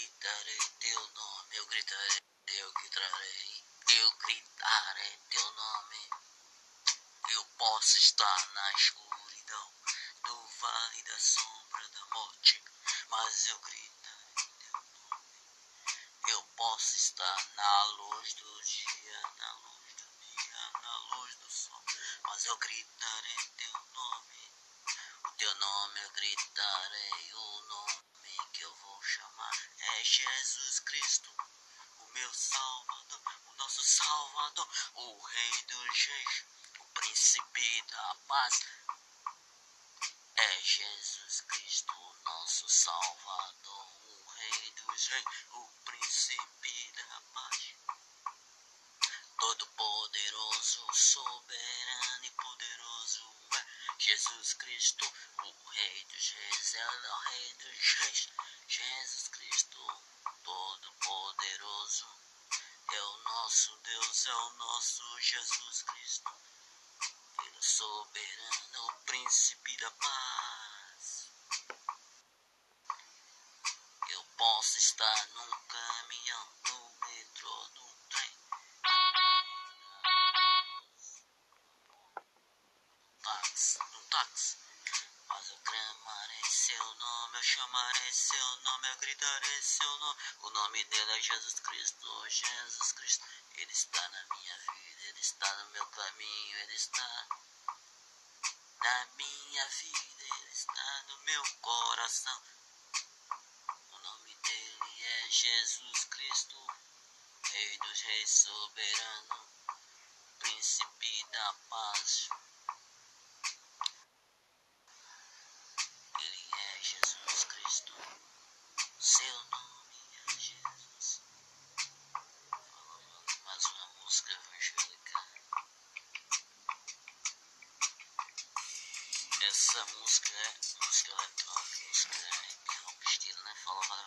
gritarei teu nome, eu gritarei, eu gritarei, eu gritarei teu nome. Eu posso estar na escuridão, no vale da sombra da morte, mas eu gritarei teu nome. Eu posso estar na luz do dia, na luz do dia, na luz do sol. O Rei dos Reis príncipe da paz é Jesus Cristo, nosso Salvador, o Rei dos Reis, o príncipe da paz. Todo poderoso, soberano e poderoso é Jesus Cristo, o Rei dos Reis, é o Rei dos Reis. Jesus Cristo, todo poderoso, é o nosso Deus, é o nosso Jesus Cristo soberano príncipe da paz. Eu posso estar num caminhão, no metrô, no trem, táxi, no táxi. Mas eu clamarei seu nome, eu chamarei seu nome, eu gritarei seu nome. O nome dele é Jesus Cristo, Jesus Cristo. Ele está na minha vida, ele está no meu caminho, ele está na minha vida, Ele está no meu coração. O nome dele é Jesus Cristo, Rei dos Reis soberano, Príncipe da paz. Burası Muska, Muska'dan Muska'ya kalmıştığını falan